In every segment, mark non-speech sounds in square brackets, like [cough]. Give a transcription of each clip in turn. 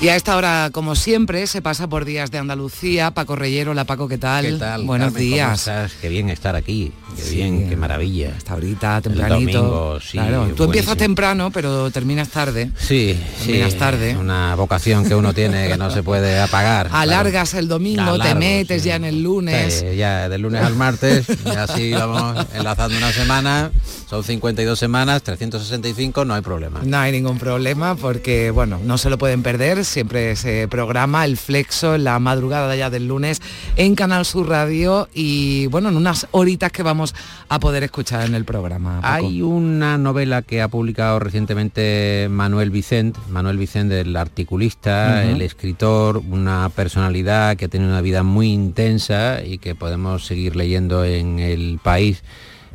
Y a esta hora, como siempre, se pasa por días de Andalucía. Paco Reyero, la Paco, ¿qué tal? ¿Qué tal? Buenos Carmen, ¿cómo días. estás? Qué bien estar aquí. Qué Sí. bien, qué maravilla. Hasta ahorita, El tempranito. domingo, sí, claro, tú empiezas temprano, pero terminas tarde. Sí, sí. Terminas tarde. Una vocación que uno tiene que no se puede apagar. [laughs] Alargas el domingo, te metes sí. ya en el lunes. Sí, ya del lunes al martes, y así [laughs] vamos enlazando una semana, son 52 semanas, 365, no hay problema. No hay ningún problema porque, bueno, no se lo pueden perder. Siempre se programa el flexo en la madrugada ya del lunes en Canal Sur Radio y, bueno, en unas horitas que vamos a poder escuchar en el programa. Paco. Hay una novela que ha publicado recientemente Manuel Vicent, Manuel Vicent el articulista, el escritor, una personalidad que ha tenido una vida muy intensa y que podemos seguir leyendo en el país.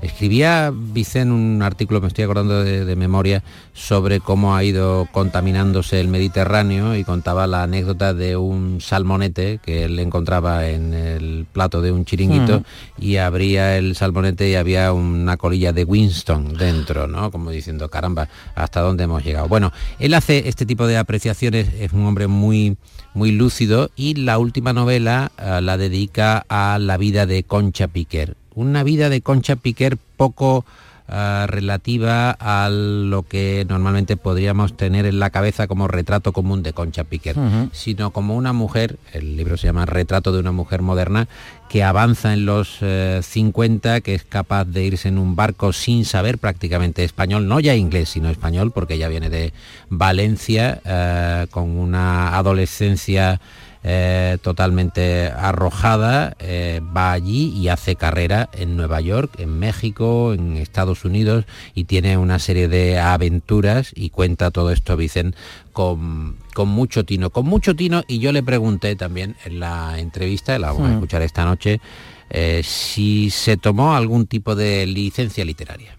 Escribía Vicent un artículo, me estoy acordando de, de memoria, sobre cómo ha ido contaminándose el Mediterráneo y contaba la anécdota de un salmonete que él encontraba en el plato de un chiringuito Ujú. y abría el salmonete y había una colilla de Winston dentro, ¿no? Como diciendo, caramba, ¿hasta dónde hemos llegado? Bueno, él hace este tipo de apreciaciones, es un hombre muy, muy lúcido y la última novela eh, la dedica a la vida de Concha Piquer. Una vida de Concha Piquer poco eh, relativa a lo que normalmente podríamos tener en la cabeza como retrato común de Concha Piquer, sino como una mujer, el libro se llama Retrato de una mujer moderna, que avanza en los eh, 50, que es capaz de irse en un barco sin saber prácticamente español, no ya inglés, sino español, porque ella viene de Valencia, eh, con una adolescencia eh, totalmente arrojada, eh, va allí y hace carrera en Nueva York, en México, en Estados Unidos y tiene una serie de aventuras y cuenta todo esto Vicen con, con mucho tino, con mucho tino y yo le pregunté también en la entrevista, la vamos a Mm. escuchar esta noche, eh, si se tomó algún tipo de licencia literaria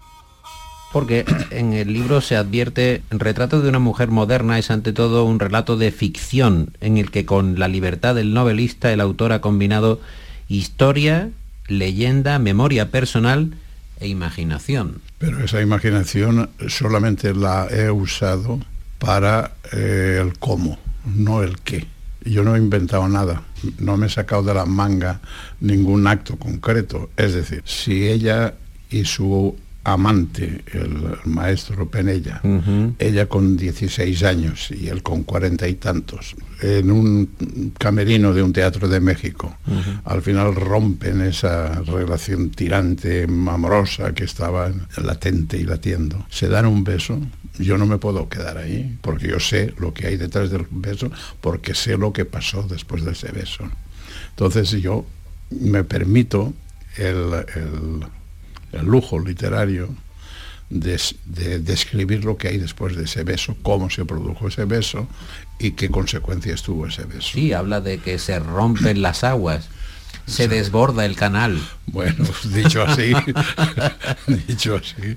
porque [coughs] en el libro se advierte el retrato de una mujer moderna es ante todo un relato de ficción en el que con la libertad del novelista el autor ha combinado historia, leyenda, memoria personal e imaginación. Pero esa imaginación solamente la he usado para eh, el cómo, no el qué. Yo no he inventado nada, no me he sacado de la manga ningún acto concreto. Es decir, si ella y su amante, el maestro Penella, ella con 16 años y él con cuarenta y tantos, en un camerino de un teatro de México. Al final rompen esa relación tirante, amorosa que estaba latente y latiendo. Se dan un beso. Yo no me puedo quedar ahí porque yo sé lo que hay detrás del beso, porque sé lo que pasó después de ese beso. Entonces yo me permito el, el- el lujo literario de, de describir lo que hay después de ese beso, cómo se produjo ese beso y qué consecuencias tuvo ese beso. Sí, habla de que se rompen las aguas, se desborda el canal. Bueno, dicho así, [laughs] dicho así.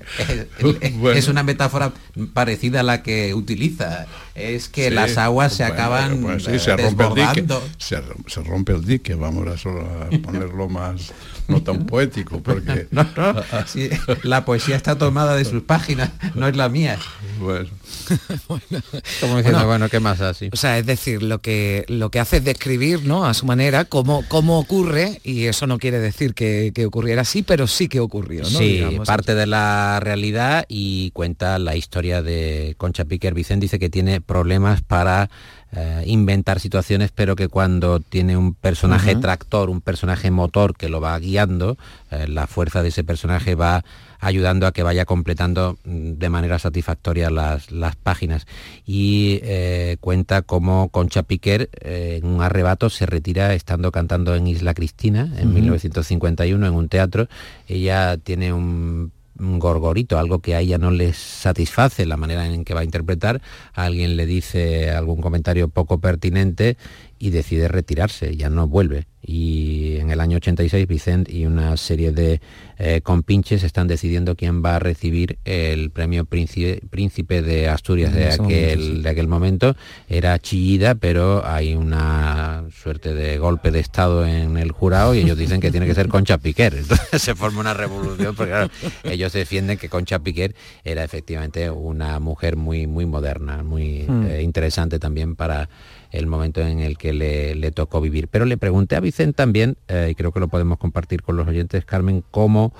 Es, Bueno. es una metáfora parecida a la que utiliza. Es que Sí, las aguas se bueno, acaban pues sí, eh, se rompe el dique, desbordando. se, rom- se rompe el dique, vamos a, solo a ponerlo más, no tan poético, porque [laughs] No, no, sí, la poesía está tomada de sus páginas, no es la mía. bueno, [laughs] Como diciendo, Bueno, bueno, ¿qué más así? O sea, es decir, lo que, lo que hace es describir, ¿no? A su manera, cómo, cómo ocurre, y eso no quiere decir que, que ocurriera así, pero sí que ocurrió, ¿no? Sí, Digamos. parte de la realidad y cuenta la historia de Concha Piquer. Vicente dice que tiene problemas para eh, inventar situaciones, pero que cuando tiene un personaje tractor, un personaje motor que lo va guiando, eh, la fuerza de ese personaje va ayudando a que vaya completando mm, de manera satisfactoria las, las páginas. Y eh, cuenta cómo Concha Piquer eh, en un arrebato se retira estando cantando en Isla Cristina en Ujú. 1951 en un teatro. Ella tiene un gorgorito, algo que a ella no le satisface la manera en que va a interpretar, alguien le dice algún comentario poco pertinente y decide retirarse, ya no vuelve. Y en el año 86 Vicente y una serie de eh, compinches están decidiendo quién va a recibir el premio príncipe, de Asturias de aquel, de aquel momento. Era chillida, pero hay una suerte de golpe de Estado en el jurado y ellos [laughs] dicen que tiene que ser Concha Piquer. Entonces se forma una revolución porque claro, ellos defienden que Concha Piquer era efectivamente una mujer muy, muy moderna, muy hmm. eh, interesante también para el momento en el que le, tocó vivir. Pero le pregunté a Vicente también, eh, y creo que lo podemos compartir con los oyentes, Carmen, cómo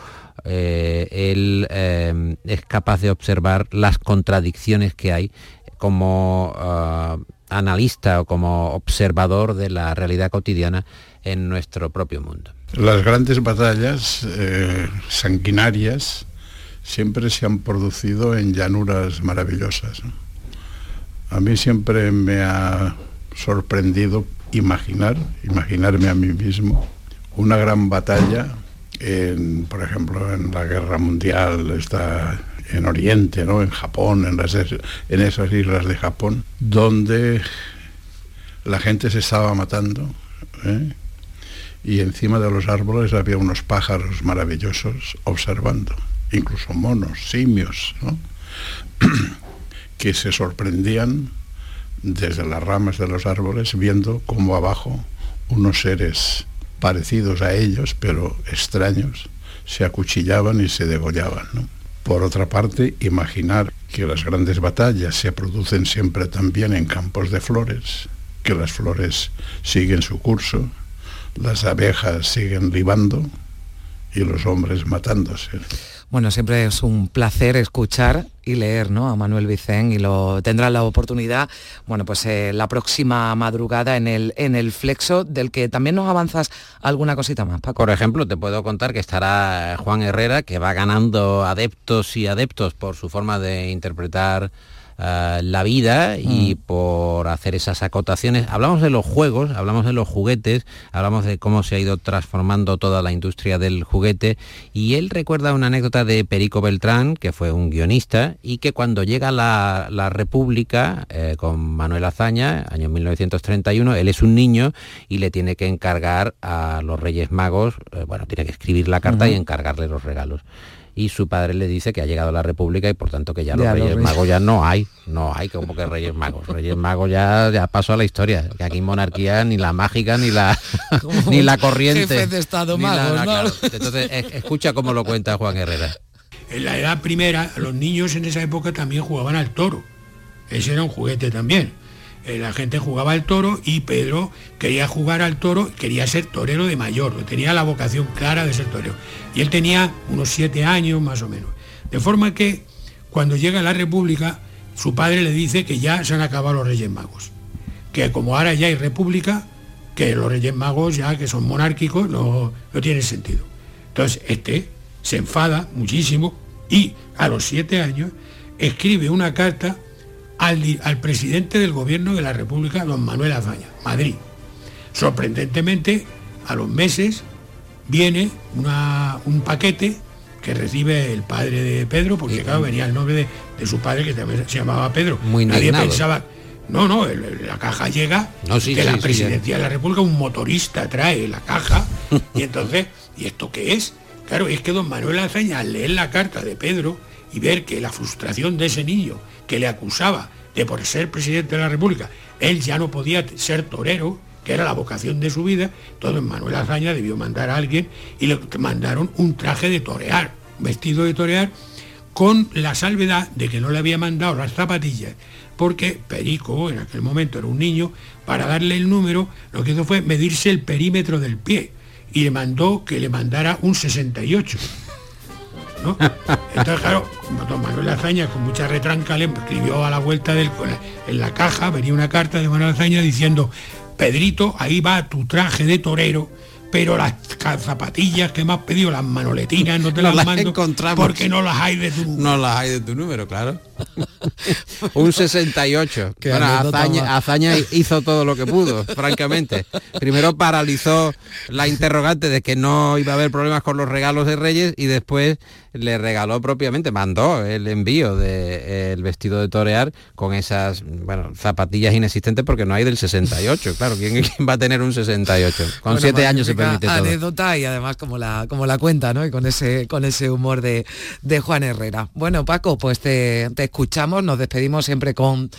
eh, él eh, es capaz de observar las contradicciones que hay como analista o como observador de la realidad cotidiana en nuestro propio mundo. Las grandes batallas sanguinarias siempre se han producido en llanuras maravillosas. A mí siempre me ha sorprendido imaginar, imaginarme a mí mismo, una gran batalla, en, por ejemplo, en la guerra mundial, está en Oriente, ¿no? en Japón, en, las, en esas islas de Japón, donde la gente se estaba matando. ¿eh? Y encima de los árboles había unos pájaros maravillosos observando, incluso monos, simios, [clears throat] que se sorprendían desde las ramas de los árboles viendo cómo abajo unos seres parecidos a ellos, pero extraños, se acuchillaban y se degollaban. Por otra parte, imaginar que las grandes batallas se producen siempre también en campos de flores, que las flores siguen su curso, las abejas siguen libando y los hombres matándose. Bueno, siempre es un placer escuchar y leer ¿no? a Manuel Vicén y lo tendrá la oportunidad, bueno, pues eh, la próxima madrugada en el, en el Flexo, del que también nos avanzas alguna cosita más. Por ejemplo, te puedo contar que estará Juan Herrera, que va ganando adeptos y adeptos por su forma de interpretar eh, la vida y mm. por hacer esas acotaciones. Hablamos de los juegos, hablamos de los juguetes, hablamos de cómo se ha ido transformando toda la industria del juguete y él recuerda una anécdota de Perico Beltrán, que fue un guionista y que cuando llega la, la República eh, con Manuel Azaña, año 1931, él es un niño y le tiene que encargar a los Reyes Magos, eh, bueno, tiene que escribir la carta y encargarle los regalos y su padre le dice que ha llegado la República y por tanto que ya los Reyes Magos ya no hay, no hay como que Reyes Magos. Reyes Magos ya, ya pasó a la historia, que aquí monarquía ni la mágica ni la [laughs] ni la corriente. de Estado Entonces, escucha cómo lo cuenta Juan Herrera. En la edad primera, los niños en esa época también jugaban al toro. Ese era un juguete también. Eh, la gente jugaba al toro y Pedro quería jugar al toro, quería ser torero de mayor, tenía la vocación clara de ser torero. Y él tenía unos siete años más o menos. De forma que cuando llega a la República, su padre le dice que ya se han acabado los Reyes Magos. Que como ahora ya hay República, que los Reyes Magos ya que son monárquicos no, no tiene sentido. Entonces este se enfada muchísimo y a los siete años escribe una carta al, presidente del gobierno de la República, don Manuel Azaña, Madrid. Sorprendentemente, a los meses viene un paquete que recibe el padre de Pedro, porque claro, venía el nombre de, su padre que también se llamaba Pedro. Muy Nadie pensaba, no, no, la caja llega de la presidencia de la República, un motorista trae la caja, y entonces, ¿y esto qué es? Claro, es que don Manuel Azaña, al leer la carta de Pedro y ver que la frustración de ese niño que le acusaba de por ser presidente de la República, él ya no podía ser torero, que era la vocación de su vida, entonces Manuel Azaña debió mandar a alguien y le mandaron un traje de torear, vestido de torear, con la salvedad de que no le había mandado las zapatillas, porque Perico, en aquel momento era un niño, para darle el número, lo que hizo fue medirse el perímetro del pie y le mandó que le mandara un 68. Entonces, claro, don Manuel Azaña con mucha retranca le escribió a la vuelta del en la caja, venía una carta de Manuel Azaña diciendo, Pedrito, ahí va tu traje de torero pero las zapatillas que me has pedido, las manoletinas, no te las, mando encontramos. porque no las hay de tu número. No las hay de tu número, claro. [laughs] Un 68. bueno, Azaña, hizo todo lo que pudo, francamente. Primero paralizó la interrogante de que no iba a haber problemas con los regalos de Reyes y después le regaló propiamente, mandó el envío del de, el vestido de torear con esas bueno, zapatillas inexistentes porque no hay del 68. Claro, ¿quién, va a tener un 68? Con siete años se anécdota y además como la, como la cuenta, ¿no? Y con ese, con ese humor de, de Juan Herrera. Bueno, Paco, pues te, te escuchamos, nos despedimos siempre con,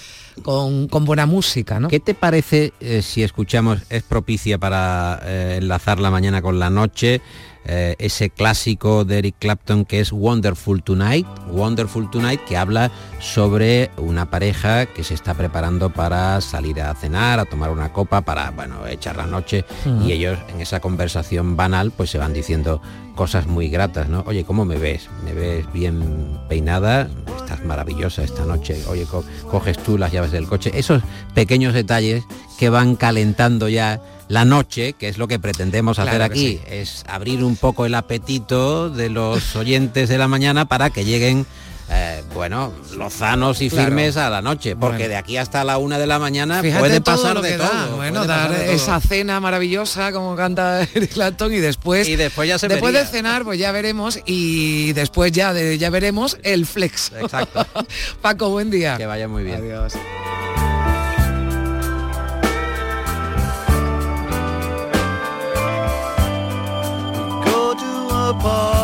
con, con buena música, ¿no? ¿Qué te parece eh, si escuchamos, es propicia para eh, enlazar la mañana con la noche, eh, ese clásico de Eric Clapton que es Wonderful Tonight, Wonderful Tonight, que habla sobre una pareja que se está preparando para salir a cenar, a tomar una copa, para, bueno, echar la noche, y ellos en esa conversación banal pues se van diciendo cosas muy gratas, ¿no? Oye, ¿cómo me ves? ¿Me ves bien peinada? Estás maravillosa esta noche. Oye, co- coges tú las llaves del coche. Esos pequeños detalles que van calentando ya la noche, que es lo que pretendemos hacer que aquí, sí. es abrir un poco el apetito de los [laughs] oyentes de la mañana para que lleguen eh, bueno, lozanos y Claro. firmes a la noche, porque Bueno. de aquí hasta la una de la mañana Fíjate puede todo pasar lo de que todo. da, bueno, dar esa cena maravillosa como canta [laughs] Eric Clapton y después Y después ya se después vería. de cenar pues ya veremos y después ya de, ya veremos el flex. Exacto. [laughs] Paco, buen día. Que vaya muy bien. Adiós. Papa.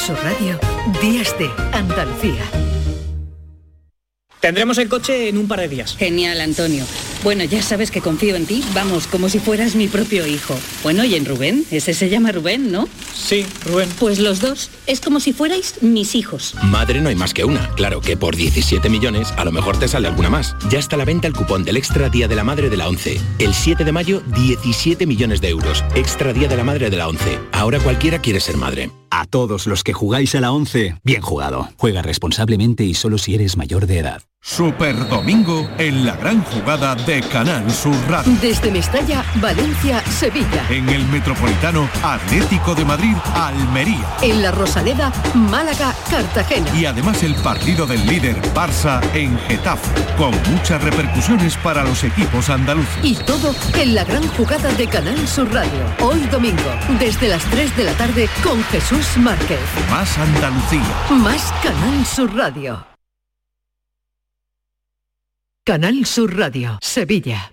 Sur Radio, Días de Andalucía. Tendremos el coche en un par de días. Genial, Antonio. Bueno, ya sabes que confío en ti, vamos, como si fueras mi propio hijo. Bueno, y en Rubén, ese se llama Rubén, ¿no? Sí, Rubén. Pues los dos, es como si fuerais mis hijos. Madre no hay más que una. Claro que por 17 millones a lo mejor te sale alguna más. Ya está a la venta el cupón del Extra Día de la Madre de la 11. El 7 de mayo, 17 millones de euros. Extra Día de la Madre de la 11. Ahora cualquiera quiere ser madre. A todos los que jugáis a la 11, bien jugado. Juega responsablemente y solo si eres mayor de edad. Super Domingo en la gran jugada de Canal Sur Radio. Desde Mestalla, Valencia, Sevilla. En el Metropolitano Atlético de Madrid, Almería. En la Rosaleda, Málaga, Cartagena. Y además el partido del líder Barça en Getafe, con muchas repercusiones para los equipos andaluces. Y todo en la gran jugada de Canal Sur Radio. Hoy domingo, desde las 3 de la tarde con Jesús Márquez. Más Andalucía. Más Canal Sur Radio. Canal Sur Radio, Sevilla.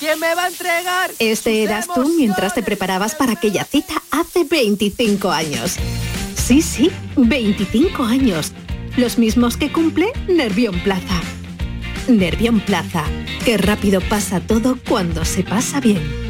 ¿Quién me va a entregar? Este eras tú mientras te preparabas para aquella cita hace 25 años. Sí, sí, 25 años. Los mismos que cumple Nervión Plaza. Nervión Plaza. Qué rápido pasa todo cuando se pasa bien.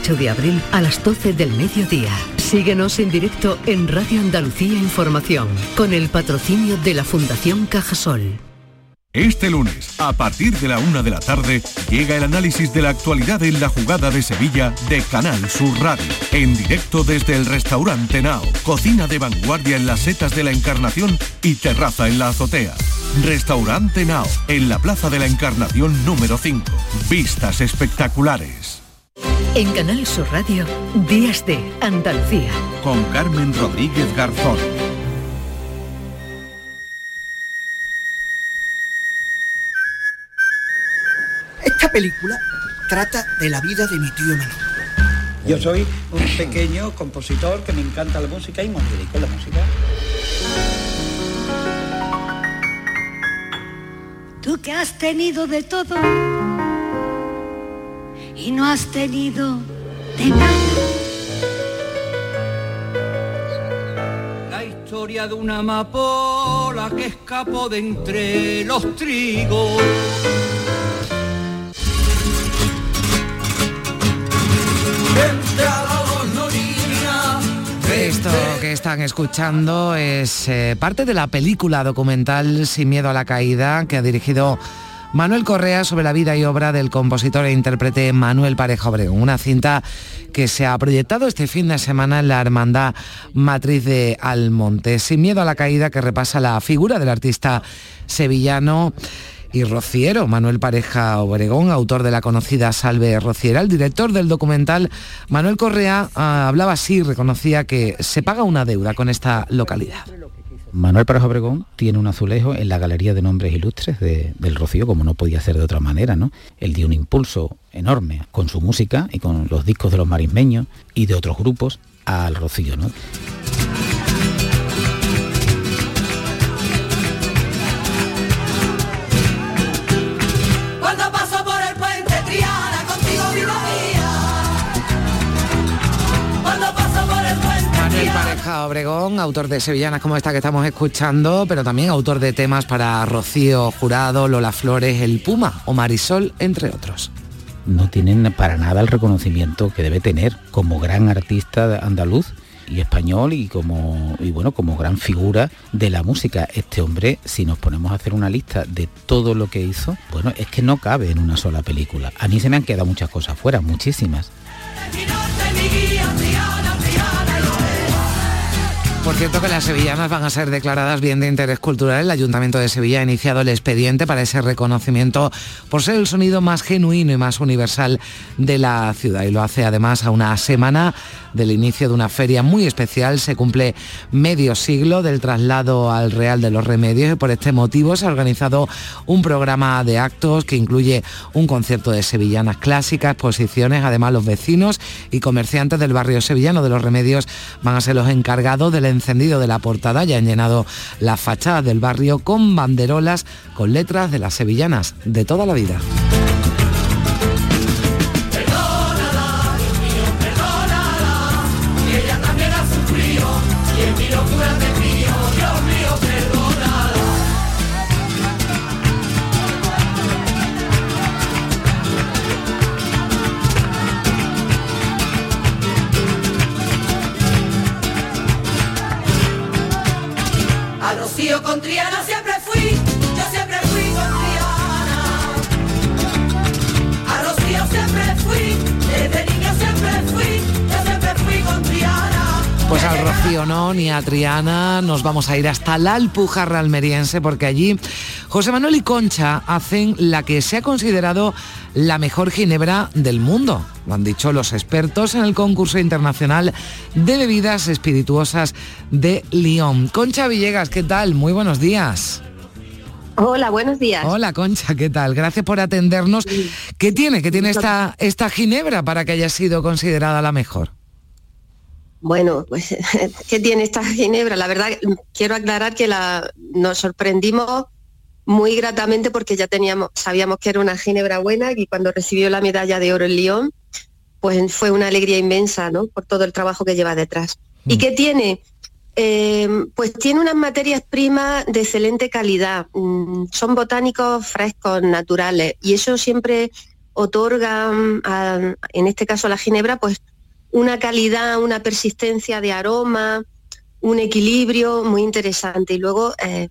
de abril a las 12 del mediodía. Síguenos en directo en Radio Andalucía Información con el patrocinio de la Fundación Cajasol. Este lunes, a partir de la una de la tarde, llega el análisis de la actualidad en la jugada de Sevilla de Canal Sur Radio. En directo desde el restaurante Nao, cocina de vanguardia en las setas de la Encarnación y terraza en la azotea. Restaurante Nao, en la Plaza de la Encarnación número 5. Vistas espectaculares. En Canal Sur Radio, Días de Andalucía. Con Carmen Rodríguez Garzón. Esta película trata de la vida de mi tío Manolo. Yo soy un pequeño compositor que me encanta la música y me dedico a la música. Tú que has tenido de todo y no has tenido de nada. La historia de una amapola que escapó de entre los trigos. Esto que están escuchando es eh, parte de la película documental Sin miedo a la caída que ha dirigido Manuel Correa sobre la vida y obra del compositor e intérprete Manuel Pareja Obregón, una cinta que se ha proyectado este fin de semana en la Hermandad Matriz de Almonte. Sin miedo a la caída que repasa la figura del artista sevillano y rociero, Manuel Pareja Obregón, autor de la conocida Salve Rociera. El director del documental, Manuel Correa, ah, hablaba así, reconocía que se paga una deuda con esta localidad. Manuel Pareja Obregón tiene un azulejo en la Galería de Nombres Ilustres de- del Rocío, como no podía ser de otra manera, ¿no? Él dio un impulso enorme con su música y con los discos de los marismeños y de otros grupos al Rocío, ¿no? Pareja Obregón, autor de Sevillanas como esta que estamos escuchando, pero también autor de temas para Rocío Jurado, Lola Flores, El Puma o Marisol, entre otros. no tienen para nada el reconocimiento que debe tener como gran artista andaluz y español y como y bueno como gran figura de la música. Este hombre si nos ponemos a hacer una lista de todo lo que hizo bueno es que no cabe en una sola película. A mí se me han quedado muchas cosas fuera muchísimas Por cierto que las sevillanas van a ser declaradas bien de interés cultural. El Ayuntamiento de Sevilla ha iniciado el expediente para ese reconocimiento por ser el sonido más genuino y más universal de la ciudad. Y lo hace además a una semana del inicio de una feria muy especial. Se cumple medio siglo del traslado al Real de los Remedios y por este motivo se ha organizado un programa de actos que incluye un concierto de sevillanas clásicas, exposiciones, además los vecinos y comerciantes del barrio sevillano de los Remedios van a ser los encargados del encendido de la portada. Ya han llenado la fachada del barrio con banderolas con letras de las sevillanas de toda la vida. No, ni a Triana, nos vamos a ir hasta la Alpujarra almeriense porque allí José Manuel y Concha hacen la que se ha considerado la mejor ginebra del mundo. Lo han dicho los expertos en el concurso internacional de bebidas espirituosas de Lyon. Concha Villegas, ¿qué tal? Muy buenos días. Hola, buenos días. Hola Concha, ¿qué tal? Gracias por atendernos. ¿Qué tiene? ¿Qué tiene esta, esta ginebra para que haya sido considerada la mejor? Bueno, pues, [laughs] ¿qué tiene esta ginebra? La verdad, quiero aclarar que la, nos sorprendimos muy gratamente porque ya teníamos, sabíamos que era una ginebra buena y cuando recibió la medalla de oro en Lyon, pues fue una alegría inmensa, ¿no? Por todo el trabajo que lleva detrás. ¿Y qué tiene? Eh, pues tiene unas materias primas de excelente calidad. Mm, son botánicos frescos, naturales, y eso siempre otorga, mm, a- en este caso a la ginebra, pues una calidad, una persistencia de aroma, un equilibrio muy interesante. Y luego eh,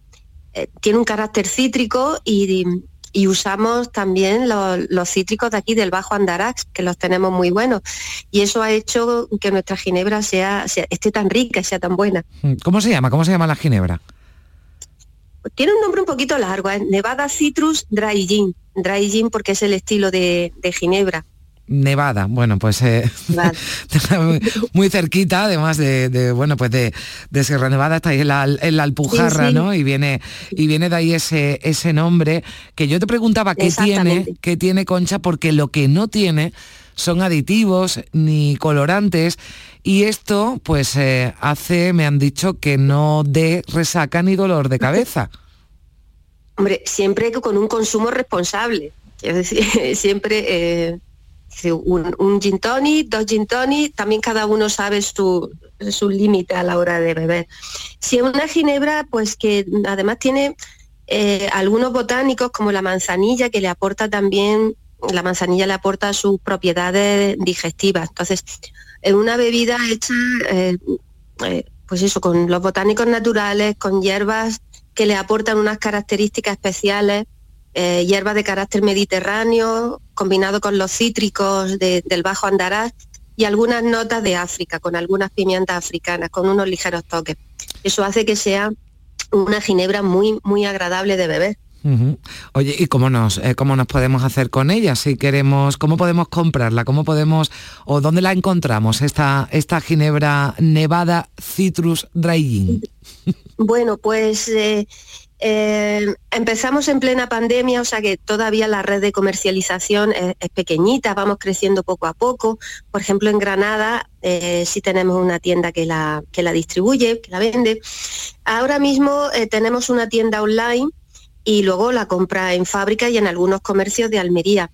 eh, tiene un carácter cítrico y, y usamos también lo- los cítricos de aquí del Bajo Andarax, que los tenemos muy buenos. Y eso ha hecho que nuestra ginebra sea, sea- esté tan rica y sea tan buena. ¿Cómo se llama? ¿Cómo se llama la ginebra? Tiene un nombre un poquito largo, es Nevada Citrus Dry Gin. Dry Gin porque es el estilo de, de ginebra. Nevada, bueno, pues eh, [laughs] muy- muy cerquita, además de, de, bueno, pues de, de Sierra Nevada, está ahí en la, en la Alpujarra, Sí, sí. ¿no? Y viene, y viene de ahí ese, ese nombre que yo te preguntaba qué tiene, qué tiene Concha, porque lo que no tiene son aditivos ni colorantes y esto pues eh, hace, me han dicho, que no dé resaca ni dolor de cabeza. [laughs] Hombre, siempre con un consumo responsable. Quiero decir, [laughs] siempre eh, un, un gin tonic, dos gin tonic, también cada uno sabe su, su límite a la hora de beber. Si es una ginebra, pues que además tiene eh, algunos botánicos como la manzanilla que le aporta también, la manzanilla le aporta sus propiedades digestivas. Entonces, es una bebida hecha, eh, eh, pues eso, con los botánicos naturales, con hierbas que le aportan unas características especiales, eh, hierbas de carácter mediterráneo, combinado con los cítricos de- del Bajo Andarás y algunas notas de África, con algunas pimientas africanas, con unos ligeros toques. Eso hace que sea una ginebra muy, muy agradable de beber. Oye, ¿y cómo nos, eh, cómo nos podemos hacer con ella? Si queremos, ¿cómo podemos comprarla? ¿Cómo podemos, o dónde la encontramos, esta, esta Ginebra Nevada Citrus Dry Gin? Bueno, pues eh, eh, empezamos en plena pandemia, o sea que todavía la red de comercialización es, pequeñita, vamos creciendo poco a poco. Por ejemplo, en Granada eh, sí tenemos una tienda que la, que la distribuye, que la vende. Ahora mismo eh, tenemos una tienda online y luego la compra en fábrica y en algunos comercios de Almería.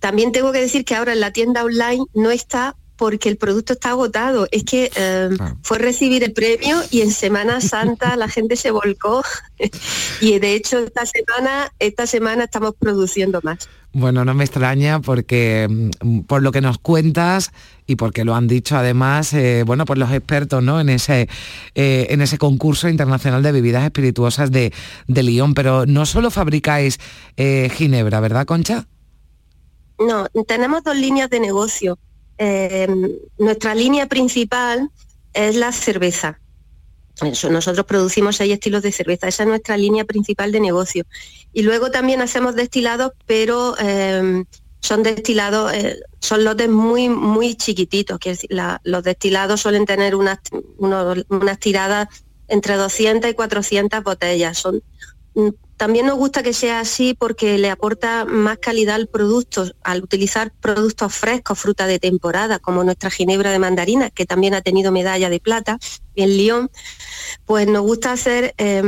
También tengo que decir que ahora en la tienda online no está porque el producto está agotado. Es que eh, fue recibir el premio y en Semana Santa la gente se volcó [laughs] y de hecho esta semana, esta semana estamos produciendo más. Bueno, no me extraña porque mm, por lo que nos cuentas y porque lo han dicho además, eh, bueno, pues los expertos, ¿no? En ese, eh, en ese concurso internacional de bebidas espirituosas de, de Lyon. Pero no solo fabricáis eh, Ginebra, ¿verdad, Concha? No, tenemos dos líneas de negocio. Eh, nuestra línea principal es la cerveza. Nosotros producimos seis estilos de cerveza, esa es nuestra línea principal de negocio. Y luego también hacemos destilados, pero eh, son destilados, eh, son lotes muy, muy chiquititos. que los destilados suelen tener unas, unas tiradas entre 200 y 400 botellas. Son, mm, también nos gusta que sea así porque le aporta más calidad al producto al utilizar productos frescos, fruta de temporada, como nuestra ginebra de mandarina, que también ha tenido medalla de plata en Lyon, pues nos gusta hacer, eh,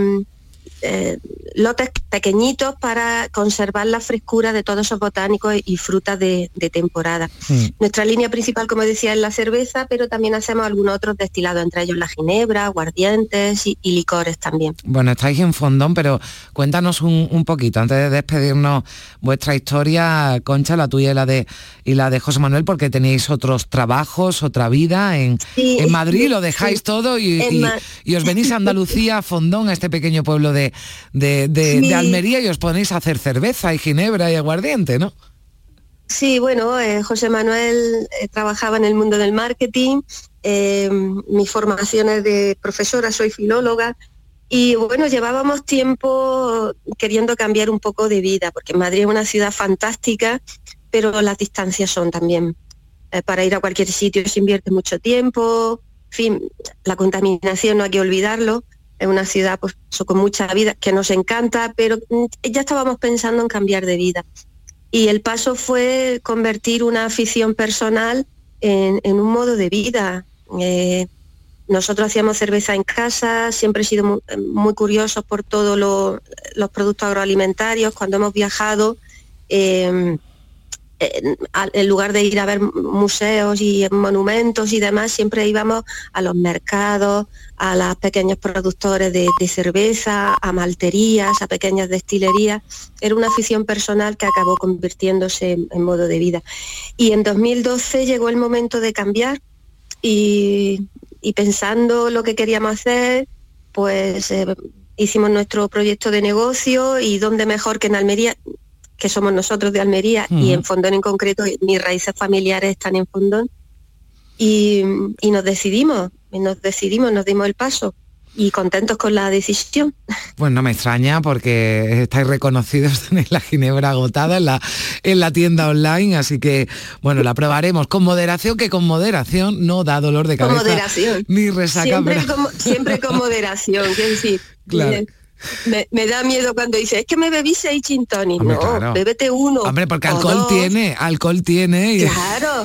eh, lotes pequeñitos para conservar la frescura de todos esos botánicos y frutas de, de temporada. Mm. Nuestra línea principal, como decía, es la cerveza, pero también hacemos algunos otros destilados, entre ellos la ginebra, aguardientes y, y licores también. Bueno, estáis en Fondón, pero cuéntanos un, un poquito, antes de despedirnos, vuestra historia, Concha, la tuya y la de, y la de José Manuel, porque tenéis otros trabajos, otra vida en, Sí, en Madrid, lo sí. dejáis todo y, y- y os venís a Andalucía, a Fondón, a este pequeño pueblo de, de, de- Sí. de Almería y os ponéis a hacer cerveza y ginebra y aguardiente, ¿no? Sí, bueno, eh, José Manuel eh, trabajaba en el mundo del marketing, eh, mi formación es de profesora, soy filóloga y bueno, llevábamos tiempo queriendo cambiar un poco de vida, porque Madrid es una ciudad fantástica, pero las distancias son también. eh, para ir a cualquier sitio se invierte mucho tiempo, en fin, la contaminación no hay que olvidarlo, es una ciudad pues, con mucha vida que nos encanta, pero mm, ya estábamos pensando en cambiar de vida y el paso fue convertir una afición personal en, un modo de vida. Eh, nosotros hacíamos cerveza en casa, siempre he sido muy, muy curiosos por todos lo- los productos agroalimentarios. Cuando hemos viajado, eh, en, lugar de ir a ver museos y monumentos y demás, siempre íbamos a los mercados, a los pequeños productores de, cerveza, a malterías, a pequeñas destilerías. Era una afición personal que acabó convirtiéndose en, modo de vida. Y en 2012 llegó el momento de cambiar y, y pensando lo que queríamos hacer, pues eh, hicimos nuestro proyecto de negocio y dónde mejor que en Almería, que somos nosotros de Almería y en Fondón en concreto, mis raíces familiares están en Fondón. Y, y nos decidimos, nos decidimos, nos dimos el paso y contentos con la decisión. [laughs] Pues no me extraña porque estáis reconocidos, [laughs] tenéis la ginebra agotada en la, en la tienda online, así que bueno, la probaremos con moderación, que con moderación no da dolor de Con cabeza. moderación. Ni resaca, Siempre, pero- con, siempre con [laughs] moderación, quiero decir. Claro. Me, me da miedo cuando dice, es que me bebí seis gin tonic". No, claro. bébete uno. Hombre, porque alcohol dos. tiene, alcohol tiene. y- Claro,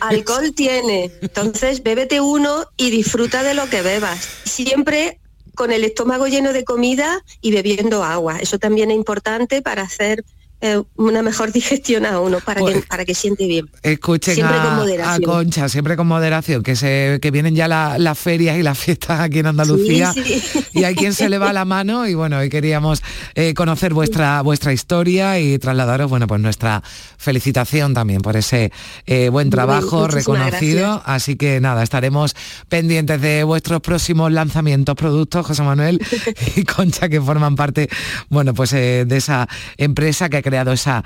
alcohol [laughs] tiene. Entonces, bébete uno y disfruta de lo que bebas. Siempre con el estómago lleno de comida y bebiendo agua. Eso también es importante para hacer eh, una mejor digestión a uno, para, que, para que siente bien. Escuchen Siempre a, con a moderación. Concha, siempre con moderación, que se que vienen ya la- las ferias y las fiestas aquí en Andalucía Sí, sí. y hay quien se le va la mano y bueno, hoy queríamos eh, conocer vuestra vuestra historia y trasladaros, bueno, pues nuestra felicitación también por ese eh, buen trabajo reconocido. gracias. Así que nada, estaremos pendientes de vuestros próximos lanzamientos, productos, José Manuel [laughs] y Concha, que forman parte, bueno, pues de esa empresa que creado esa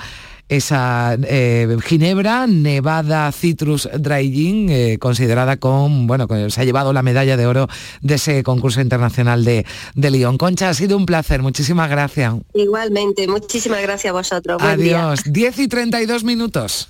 esa eh, ginebra Nevada Citrus Dry Gin, eh, considerada con, bueno, con- se ha llevado la medalla de oro de ese concurso internacional de, de Lyon. Concha, ha sido un placer, muchísimas gracias. Igualmente, muchísimas gracias a vosotros. Buen día. Adiós. 10 y 32 minutos.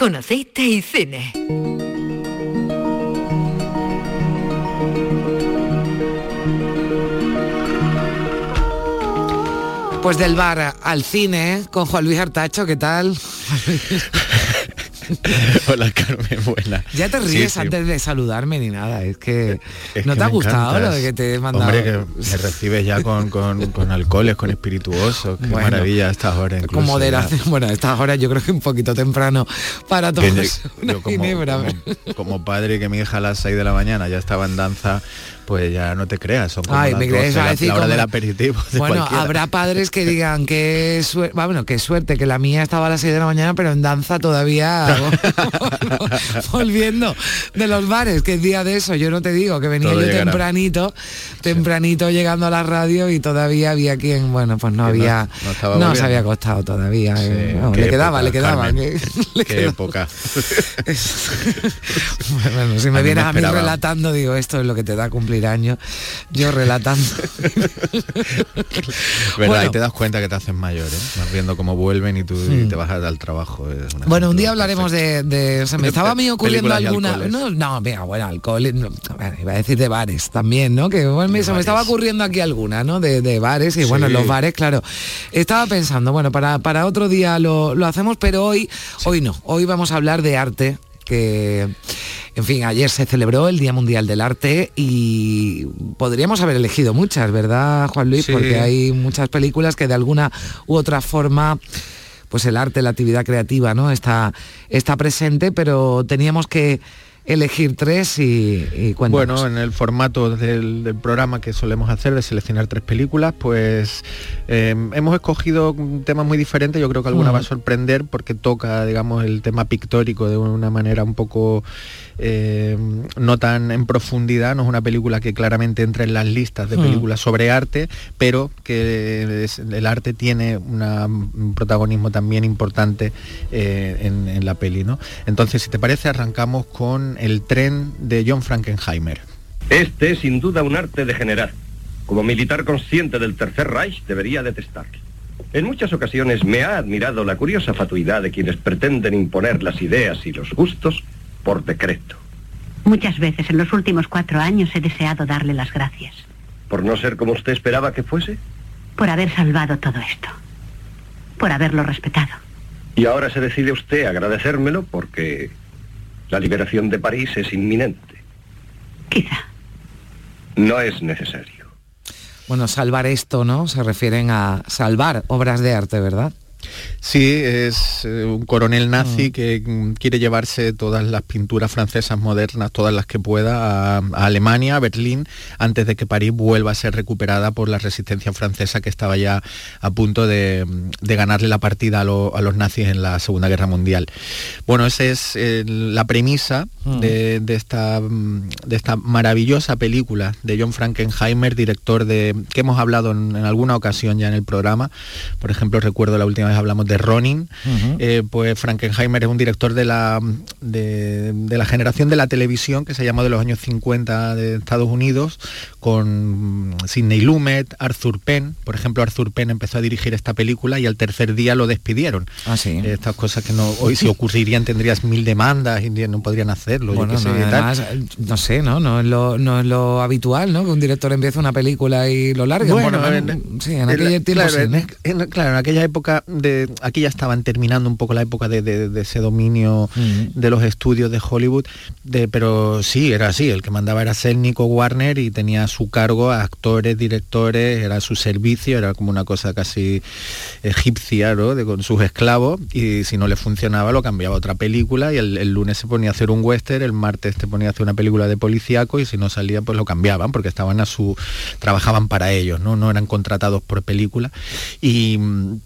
Con aceite y cine. Pues del bar al cine con Juan Luis Artacho, ¿qué tal? [laughs] [laughs] Hola Carmen, buena. Ya te ríes sí. antes de saludarme ni nada, es que Es no que te ha gustado encantas. lo de que te he mandado. Hombre, que me recibes ya con, con, con alcoholes, con espirituosos. Qué Bueno, maravilla a estas horas. con moderación, bueno, a estas horas yo creo que un poquito temprano para todos yo- [laughs] yo como, como- como padre que mi hija a las 6 de la mañana ya estaba en danza, pues ya no te creas, son como Ay, las me crees, 12, va a la, decir la hora como- del aperitivo. de Bueno, cualquiera. habrá padres que [laughs] digan que suerte, bueno, qué suerte, que la mía estaba a las 6 de la mañana, pero en danza todavía [laughs] volviendo de los bares, que es día de eso, yo no te digo, que venía Todo yo llegará. tempranito, tempranito llegando a la radio y todavía había quien, bueno, pues no había, no se había acostado todavía. Sí, eh, no, le quedaba, época, le quedaba. Carmen. [laughs] Qué época. Bueno, si me vienes a mí relatando, digo, esto es lo que te da cumplir años. Yo relatando. [laughs] ¿Verdad? Bueno. Y te das cuenta que te hacen mayor, ¿eh? Vas viendo cómo vuelven y tú y Hmm. te vas al trabajo. Bueno, un día hablaremos de, sea, me estaba a mí ocurriendo alguna. No, no, venga, bueno, alcohol, no, iba a decir de bares también, ¿no? Que bueno, me, se me estaba ocurriendo aquí alguna, ¿no? De, de bares y bueno, los bares, claro. Estaba pensando, bueno, para, para otro día lo, lo hacemos, pero hoy, hoy no. Hoy vamos a hablar de arte, que en fin, ayer se celebró el Día Mundial del Arte y podríamos haber elegido muchas, ¿verdad, Juan Luis? Sí. Porque hay muchas películas que de alguna u otra forma pues el arte, la actividad creativa, ¿no? Está, está presente, pero teníamos que elegir tres y, y. Bueno, en el formato del, del programa que solemos hacer de seleccionar tres películas, pues eh, hemos escogido temas muy diferentes. Yo creo que alguna Mm. va a sorprender porque toca, digamos, el tema pictórico de una manera un poco eh, no tan en profundidad. No es una película que claramente entra en las listas de Mm. películas sobre arte, pero que es- el arte tiene una- un protagonismo también importante eh, en, en la peli, ¿no? Entonces, si te parece, arrancamos con El tren de John Frankenheimer. Este es sin duda un arte de generar. Como militar consciente del Tercer Reich debería detestarlo. En muchas ocasiones me ha admirado la curiosa fatuidad de quienes pretenden imponer las ideas y los gustos por decreto, Muchas veces en los últimos cuatro años he deseado darle las gracias por no ser como usted esperaba que fuese. por haber salvado todo esto, por haberlo respetado. Y ahora se decide usted a agradecérmelo porque la liberación de París es inminente. Quizá. No es necesario. Bueno, salvar esto, ¿no? Se refieren a salvar obras de arte, ¿verdad? Sí, es eh, un coronel nazi que mm, quiere llevarse todas las pinturas francesas modernas, todas las que pueda, a, a Alemania, a Berlín, antes de que París vuelva a ser recuperada por la resistencia francesa que estaba ya a punto de, mm, de ganarle la partida a, lo- a los nazis en la Segunda Guerra Mundial. Bueno, esa es eh, la premisa Mm. de, de esta, mm, de esta maravillosa película de John Frankenheimer, director de que hemos hablado en, en alguna ocasión ya en el programa. Por ejemplo, recuerdo la última vez hablamos de Ronin. Eh, pues Frankenheimer es un director de la, de, de la generación de la televisión que se llamó de los años 50 de Estados Unidos, con Sidney Lumet, Arthur Penn. Por ejemplo, Arthur Penn empezó a dirigir esta película y al tercer día lo despidieron. Ah, sí. Estas cosas que no hoy si ocurrirían tendrías mil demandas y no podrían hacerlo. Bueno, no, además, sé, ¿no? No es, lo, no es lo habitual, ¿no? Que un director empiece una película y lo largue. Bueno, Bueno, en- sí, en en aquel la- tiempo claro, sí, ¿no? en- en- claro, en aquella época de aquí ya estaban terminando un poco la época de, de- de ese dominio de los estudios de Hollywood, de, pero sí, era así, el que mandaba era Selnick o Warner y tenía a su cargo a actores, directores, era su servicio, era como una cosa casi egipcia, ¿no? De, con sus esclavos y si no le funcionaba lo cambiaba a otra película y el, el lunes se ponía a hacer un western, el martes te ponía a hacer una película de policíaco y si no salía pues lo cambiaban porque estaban a su trabajaban para ellos, ¿no? No eran contratados por película y mm,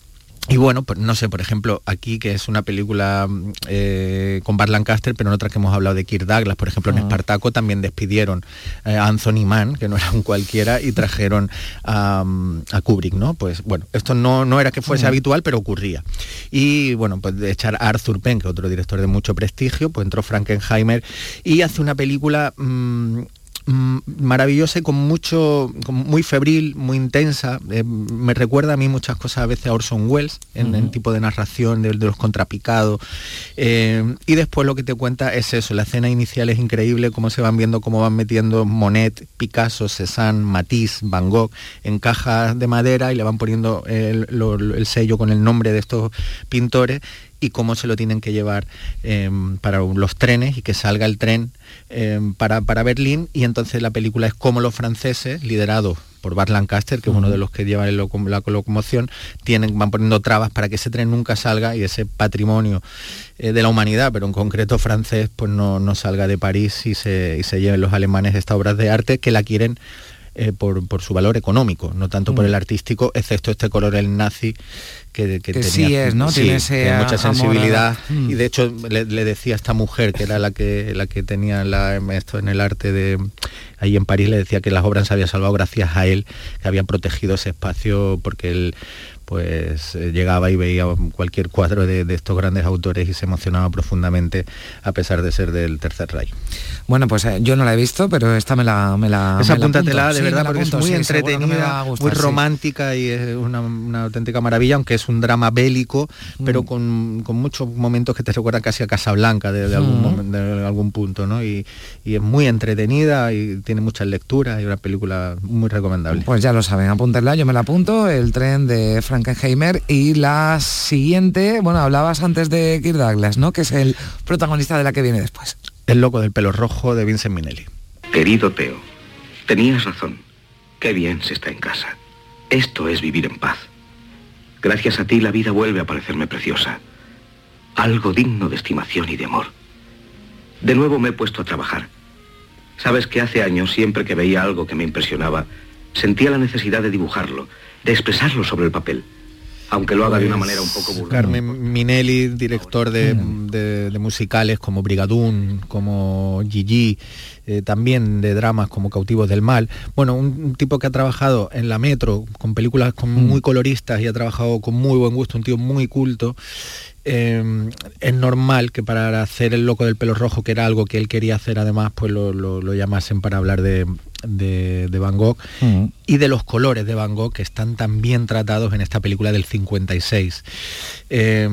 y bueno, pues no sé, por ejemplo, aquí que es una película mm, eh, con Bart Lancaster, pero en otras que hemos hablado de Kirk Douglas, por ejemplo, en Ah. Espartaco también despidieron eh, a Anthony Mann, que no era un cualquiera, y trajeron a, mm, a Kubrick, ¿no? Pues bueno, esto no, no era que fuese Ujú. habitual, pero ocurría. Y bueno, pues de echar a Arthur Penn, que es otro director de mucho prestigio, pues entró Frankenheimer y hace una película... mm, mm, maravillosa y con mucho, con muy febril, muy intensa. Eh, me recuerda a mí muchas cosas a veces a Orson Welles en el tipo de narración de, de los contrapicados. Eh, y después lo que te cuenta es eso, la escena inicial es increíble, cómo se van viendo, cómo van metiendo Monet, Picasso, Cézanne, Matisse, Van Gogh en cajas de madera y le van poniendo el, lo- el sello con el nombre de estos pintores y cómo se lo tienen que llevar eh, para los trenes y que salga el tren eh, para, para Berlín. Y entonces la película es cómo los franceses, liderados por Bart Lancaster, que es uno de los que lleva la locomoción, tienen, van poniendo trabas para que ese tren nunca salga y ese patrimonio eh, de la humanidad, pero en concreto francés, pues no, no salga de París y se, y se lleven los alemanes estas obras de arte que la quieren eh, por, por su valor económico, no tanto por Mm. el artístico, excepto este color el nazi que, Que sí es, ¿no? Tiene ese mucha sensibilidad Mm. y de hecho le, le decía a esta mujer que era la que la que tenía la, esto en el arte de ahí en París le decía que las obras se había salvado gracias a él que había protegido ese espacio porque él pues eh, llegaba y veía cualquier cuadro de, de estos grandes autores y se emocionaba profundamente a pesar de ser del Tercer Reich. Bueno, pues eh, yo no la he visto, pero esta me la me la Esa me la apúntatela de Sí, verdad porque apunto, es muy sí, entretenida, gustar, muy sí. romántica y es una, una auténtica maravilla, aunque es un drama bélico, pero Mm. con, con muchos momentos que te recuerdan casi a Casablanca de, de algún, Mm. de algún punto, ¿no? Y, y es muy entretenida y tiene muchas lecturas y una película muy recomendable. Pues ya lo saben, apúntenla, yo me la apunto, el tren de Frankenheimer y la siguiente, bueno, hablabas antes de Kirk Douglas, ¿no? Que es el protagonista de la que viene después. El loco del pelo rojo de Vincent Minnelli. Querido Teo, tenías razón. Qué bien se está en casa. Esto es vivir en paz. Gracias a ti la vida vuelve a parecerme preciosa. Algo digno de estimación y de amor. De nuevo me he puesto a trabajar. Sabes que hace años, siempre que veía algo que me impresionaba, sentía la necesidad de dibujarlo, de expresarlo sobre el papel. Aunque lo haga de una manera un poco vulgar. Carmen Minelli, director de, de- de musicales como Brigadoon, como Gigi, eh, también de dramas como Cautivos del Mal. Bueno, un, un tipo que ha trabajado en la Metro con películas con- muy coloristas y ha trabajado con muy buen gusto, un tío muy culto. Eh, es normal que para hacer el loco del pelo rojo, que era algo que él quería hacer además, pues lo, lo- lo llamasen para hablar de, de- de Van Gogh y de los colores de Van Gogh que están tan bien tratados en esta película del 56. Eh,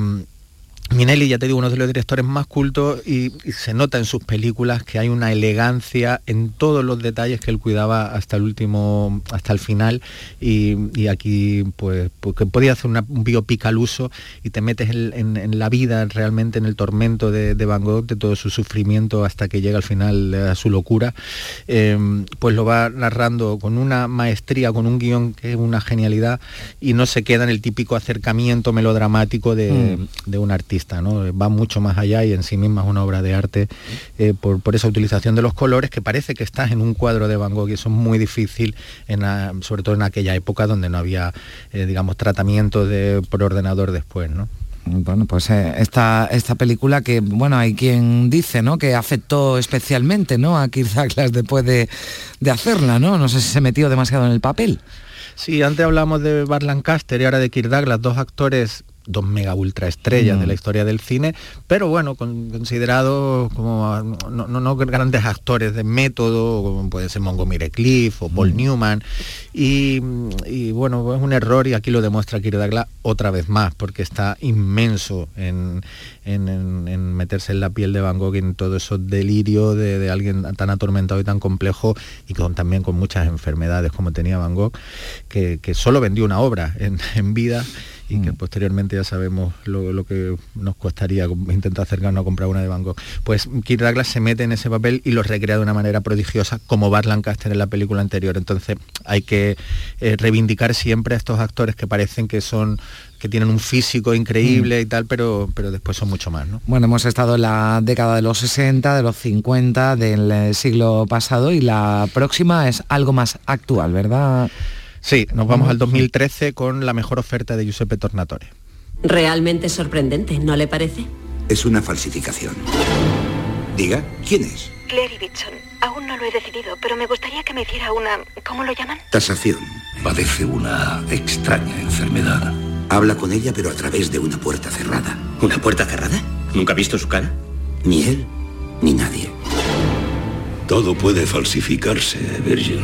Minelli, ya te digo, uno de los directores más cultos y, y se nota en sus películas que hay una elegancia en todos los detalles que él cuidaba hasta el último, hasta el final. Y, y aquí pues porque podía hacer una- un biopic al uso y te metes en, en- en la vida realmente en el tormento de, de Van Gogh, de todo su sufrimiento hasta que llega al final a su locura, eh, pues lo va narrando con una maestría, con un guion que es una genialidad y no se queda en el típico acercamiento melodramático de, de un artista, ¿no? Va mucho más allá y en sí misma es una obra de arte eh, por, por esa utilización de los colores que parece que estás en un cuadro de Van Gogh y eso es muy difícil, en la- sobre todo en aquella época donde no había, eh, digamos, tratamiento de, por ordenador después, ¿no? Bueno, pues eh, esta, esta película que, bueno, hay quien dice, ¿no? Que afectó especialmente, ¿no? A Kirk Douglas después de, de hacerla, ¿no? No sé si se metió demasiado en el papel. Sí, antes hablamos de Bart Lancaster y ahora de Kirk Douglas, dos actores dos mega ultra estrellas Mm. de la historia del cine, pero bueno, con- considerados como no, no- no grandes actores de método, como puede ser Montgomery Cliff o Paul Newman, y, y, bueno, es un error y aquí lo demuestra Kirk otra vez más, porque está inmenso en, en- en- en meterse en la piel de Van Gogh, en todo eso delirio de, de alguien tan atormentado y tan complejo y con, también con muchas enfermedades como tenía Van Gogh, que, que solo vendió una obra en vida y que posteriormente ya sabemos lo, lo que nos costaría intentar acercarnos a comprar una de Van Gogh. Pues Kirk Douglas se mete en ese papel y lo recrea de una manera prodigiosa, como Bart Lancaster en la película anterior. Entonces hay que eh, reivindicar siempre a estos actores que parecen que son que tienen un físico increíble y tal, pero, pero después son mucho más, ¿no? Bueno, hemos estado en la década de los 60, de los 50, del eh, siglo pasado y la próxima es algo más actual, ¿verdad? Sí, nos vamos al 2013 con la mejor oferta de Giuseppe Tornatore. Realmente sorprendente, ¿no le parece? Es una falsificación. Diga, ¿quién es? Clary Bitson. Aún no lo he decidido, pero me gustaría que me diera una... ¿Cómo lo llaman? Tasación. Padece una extraña enfermedad. Habla con ella, pero a través de una puerta cerrada. ¿Una puerta cerrada? ¿Nunca ha visto su cara? Ni él, ni nadie. Todo puede falsificarse, Virgil.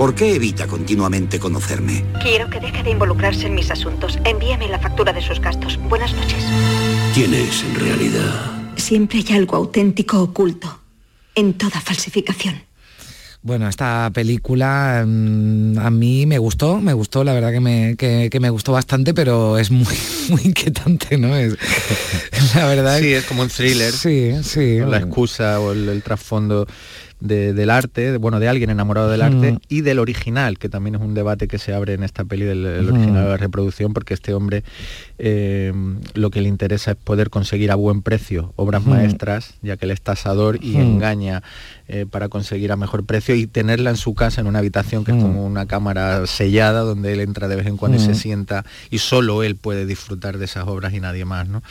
¿Por qué evita continuamente conocerme? Quiero que deje de involucrarse en mis asuntos. Envíame la factura de sus gastos. Buenas noches. ¿Quién es en realidad? Siempre hay algo auténtico oculto en toda falsificación. Bueno, esta película mm, a mí me gustó, me gustó, la verdad que me, que- que me gustó bastante, pero es muy, [laughs] muy inquietante, ¿no? Es, [laughs] la verdad Sí, es como un thriller. Sí, sí. con la excusa o el, el trasfondo de- del arte, de- bueno, de alguien enamorado del arte Mm. y del original, que también es un debate que se abre en esta peli del el original de la reproducción, porque este hombre eh, lo que le interesa es poder conseguir a buen precio obras Mm. maestras, ya que él es tasador y Mm. engaña eh, para conseguir a mejor precio y tenerla en su casa en una habitación que es Mm. como una cámara sellada donde él entra de vez en cuando y se sienta y solo él puede disfrutar de esas obras y nadie más. ¿no?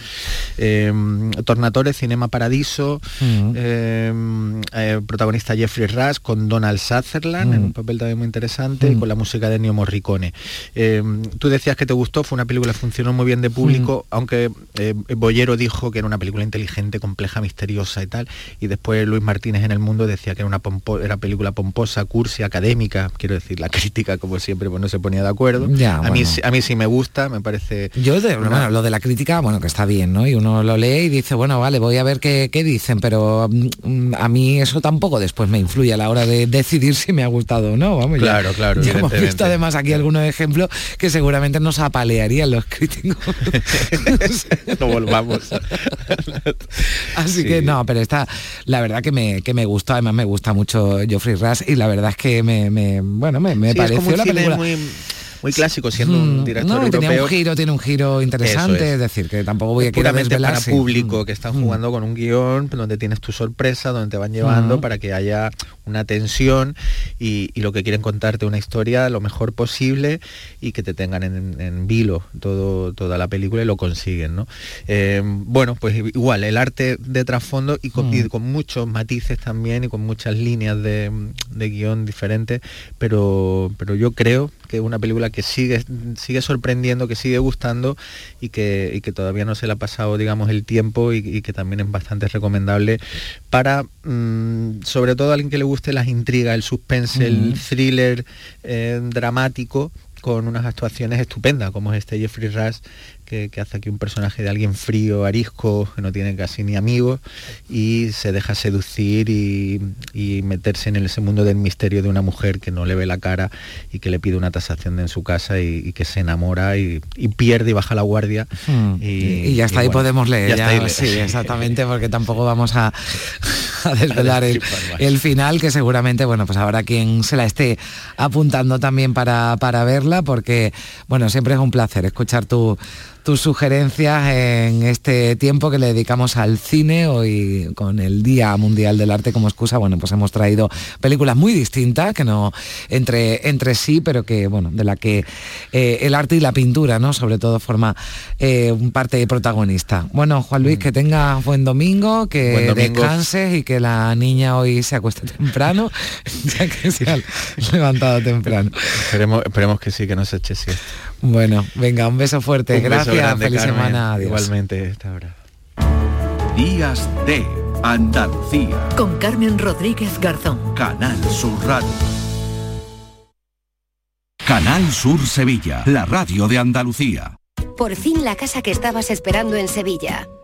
Eh, Tornatore, Cinema Paradiso, protagonista Jeffrey Rush con Donald Sutherland en un papel también muy interesante y con la música de Ennio Morricone. Tú decías que te gustó, fue una película que funcionó muy bien de público, Mm. aunque eh, Boyero dijo que era una película inteligente, compleja, misteriosa y tal, y después Luis Martínez en El Mundo decía que era una pompo- era película pomposa, cursi, académica, quiero decir, la crítica como siempre pues no se ponía de acuerdo. Ya, a, mí, bueno. sí- a mí sí me gusta, me parece... Yo, de- una- bueno, lo de la crítica, bueno, que está bien, ¿no? Y uno lo lee y dice, bueno, vale, voy a ver qué, qué dicen, pero mm, a mí eso tampoco después me influye a la hora de [laughs] decidir si me ha gustado o no, vamos. ya- Claro, claro, Ya hemos visto además aquí algunos ejemplos que seguramente nos apalearían los [laughs] críticos. [laughs] no volvamos. Así Sí. que no, pero está, la verdad que me, que me gustó, además me gusta mucho Geoffrey Rush y la verdad es que me, me- bueno, me, me Sí, pareció la película. muy, muy clásico, siendo un Mm, director no, europeo. un giro, tiene un giro interesante, es. es. decir, que tampoco voy a puramente desvelar. para público que están jugando con un guion donde tienes tu sorpresa, donde te van llevando Mm. para que haya una tensión y, y lo que quieren contarte una historia lo mejor posible y que te tengan en, en vilo todo, toda la película y lo consiguen. ¿no? Eh, bueno, pues igual, el arte de trasfondo y con, Mm. y con muchos matices también y con muchas líneas de, de guion diferentes, pero, pero yo creo que es una película que sigue, sigue sorprendiendo, que sigue gustando y que, y que todavía no se le ha pasado, digamos, el tiempo y, y que también es bastante recomendable para, mm, sobre todo a alguien que le guste las intrigas, el suspense, el thriller eh, dramático con unas actuaciones estupendas, como es este Jeffrey Rush, que, que hace aquí un personaje de alguien frío, arisco, que no tiene casi ni amigos, y se deja seducir y, y meterse en ese mundo del misterio de una mujer que no le ve la cara y que le pide una tasación de en su casa y, y que se enamora y, y pierde y baja la guardia. Mm. Y, está, ahí bueno, podemos leer. ya ya, está ahí, sí, sí. exactamente, porque [laughs] tampoco vamos a, [laughs] a desvelar el final, que seguramente, bueno, pues habrá quien se la esté apuntando también para, para verla, porque, bueno, siempre es un placer escuchar tu, tus sugerencias en este tiempo que le dedicamos al cine hoy con el Día Mundial del Arte como excusa bueno pues hemos traído películas muy distintas que no entre entre sí pero que bueno de la que eh, el arte y la pintura no sobre todo forma eh, parte protagonista bueno Juan Luis que tengas buen domingo que Mm. Buen domingo. descanses y que la niña hoy se acueste temprano [laughs] ya que se ha levantado temprano Esperemos, esperemos que sí, que no se eche siesta. Bueno venga un beso fuerte Un beso gracias grande, feliz Carmen. semana adiós Igualmente, hasta ahora. Días de Andalucía. Con Carmen Rodríguez Garzón. Canal Sur Radio. Canal Sur Sevilla, la radio de Andalucía. Por fin la casa que estabas esperando en Sevilla.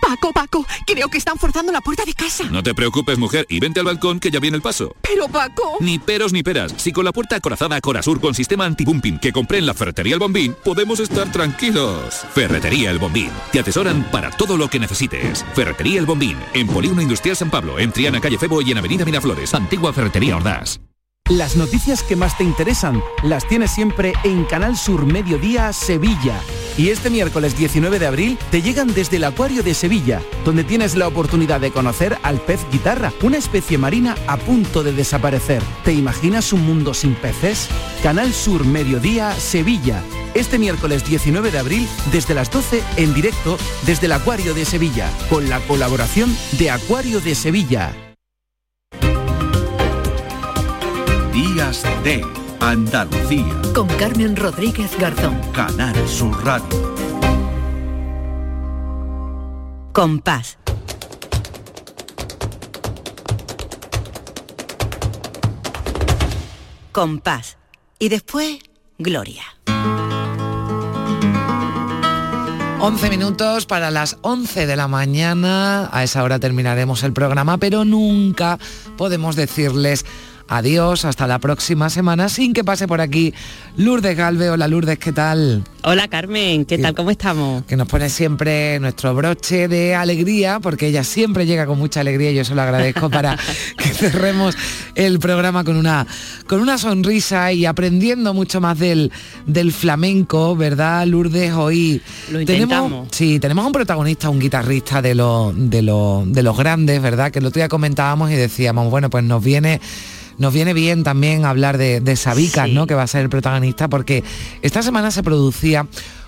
Paco, Paco, creo que están forzando la puerta de casa. No te preocupes, mujer, y vente al balcón que ya viene el paso. Pero, Paco. Ni peros ni peras. Si con la puerta acorazada Corasur con sistema anti-bumping que compré en la Ferretería El Bombín, podemos estar tranquilos. Ferretería El Bombín. Te atesoran para todo lo que necesites. Ferretería El Bombín. En Polígono Industrial San Pablo, en Triana, Calle Febo y en Avenida Miraflores. Antigua Ferretería Ordaz. Las noticias que más te interesan las tienes siempre en Canal Sur Mediodía Sevilla. Y este miércoles 19 de abril te llegan desde el Acuario de Sevilla, donde tienes la oportunidad de conocer al pez guitarra, una especie marina a punto de desaparecer. ¿Te imaginas un mundo sin peces? Canal Sur Mediodía Sevilla. Este miércoles 19 de abril desde las 12 en directo desde el Acuario de Sevilla, con la colaboración de Acuario de Sevilla. Días de Andalucía. Con Carmen Rodríguez Garzón. Canal Sur Radio. Compás. Compás. Y después, Gloria. 11 minutos para las 11 de la mañana. A esa hora terminaremos el programa, pero nunca podemos decirles adiós hasta la próxima semana sin que pase por aquí Lourdes Galve. Hola Lourdes, ¿qué tal? Hola Carmen, ¿qué tal? ¿Cómo estamos? Que nos pone siempre nuestro broche de alegría, porque ella siempre llega con mucha alegría y yo se lo agradezco para [laughs] que cerremos el programa con una, con una sonrisa y aprendiendo mucho más del, del flamenco, ¿verdad, Lourdes? Hoy Lo tenemos, intentamos. sí, tenemos un protagonista, un guitarrista de, los de, de los grandes, ¿verdad? Que el otro día comentábamos y decíamos, bueno, pues nos viene nos viene bien también hablar de, de Sabicas, ¿no? Que va a ser el protagonista, porque esta semana se producía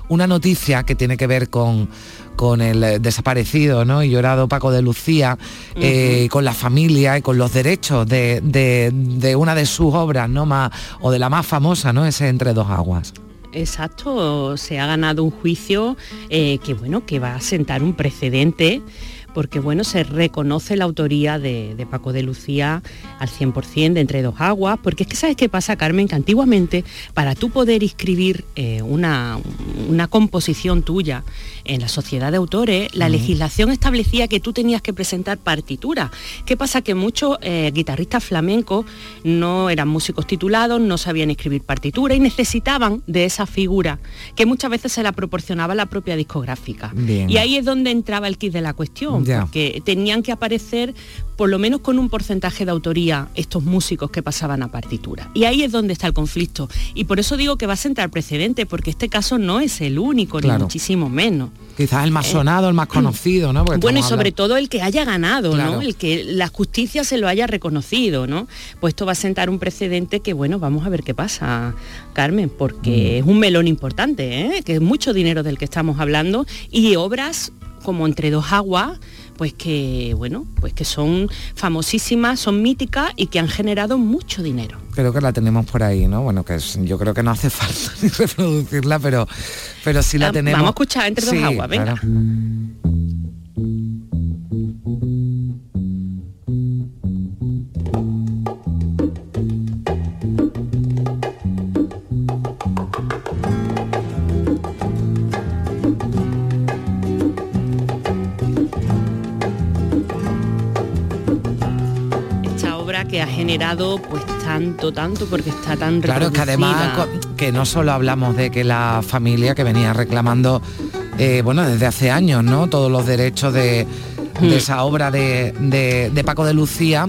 una noticia que tiene que ver con con el eh, desaparecido ¿no? y llorado Paco de Lucía, eh, con la familia y con los derechos de, de- de una de sus obras, ¿no? Más, o de la más famosa, ¿no? Ese Entre dos aguas. Exacto, se ha ganado un juicio eh, que bueno, que va a sentar un precedente porque bueno, se reconoce la autoría de, de Paco de Lucía al 100% de Entre dos aguas, porque es que sabes qué pasa, Carmen, que antiguamente para tú poder inscribir eh, una, una composición tuya en la sociedad de autores, la legislación establecía que tú tenías que presentar partitura. ¿Qué pasa? Que muchos eh, guitarristas flamencos no eran músicos titulados, no sabían escribir partitura y necesitaban de esa figura que muchas veces se la proporcionaba la propia discográfica. Bien. Y ahí es donde entraba el kit de la cuestión, Ya. porque tenían que aparecer por lo menos con un porcentaje de autoría estos músicos que pasaban a partitura. Y ahí es donde está el conflicto. Y por eso digo que va a sentar precedente, porque este caso no es el único, Claro. ni muchísimo menos. Quizás el más sonado, el más conocido, ¿no? Porque Eh, Bueno, y sobre hablando- todo el que haya ganado, Claro. ¿no? El que la justicia se lo haya reconocido, ¿no? Pues esto va a sentar un precedente que, bueno, vamos a ver qué pasa, Carmen, porque Mm. es un melón importante, ¿eh? Que es mucho dinero del que estamos hablando y obras como Entre dos aguas, pues que, bueno, pues que son famosísimas, son míticas y que han generado mucho dinero. Creo que la tenemos por ahí, ¿no? Bueno, que es- yo creo que no hace [laughs] falta ni reproducirla, pero, pero sí la tenemos. Vamos a escuchar Entre dos Sí, aguas, venga. claro. Pues tanto, tanto, porque está tan Claro, que además que no solo hablamos de que la familia que venía reclamando, eh, bueno, desde hace años, ¿no? Todos los derechos de, de Hmm. esa obra de, de- de Paco de Lucía,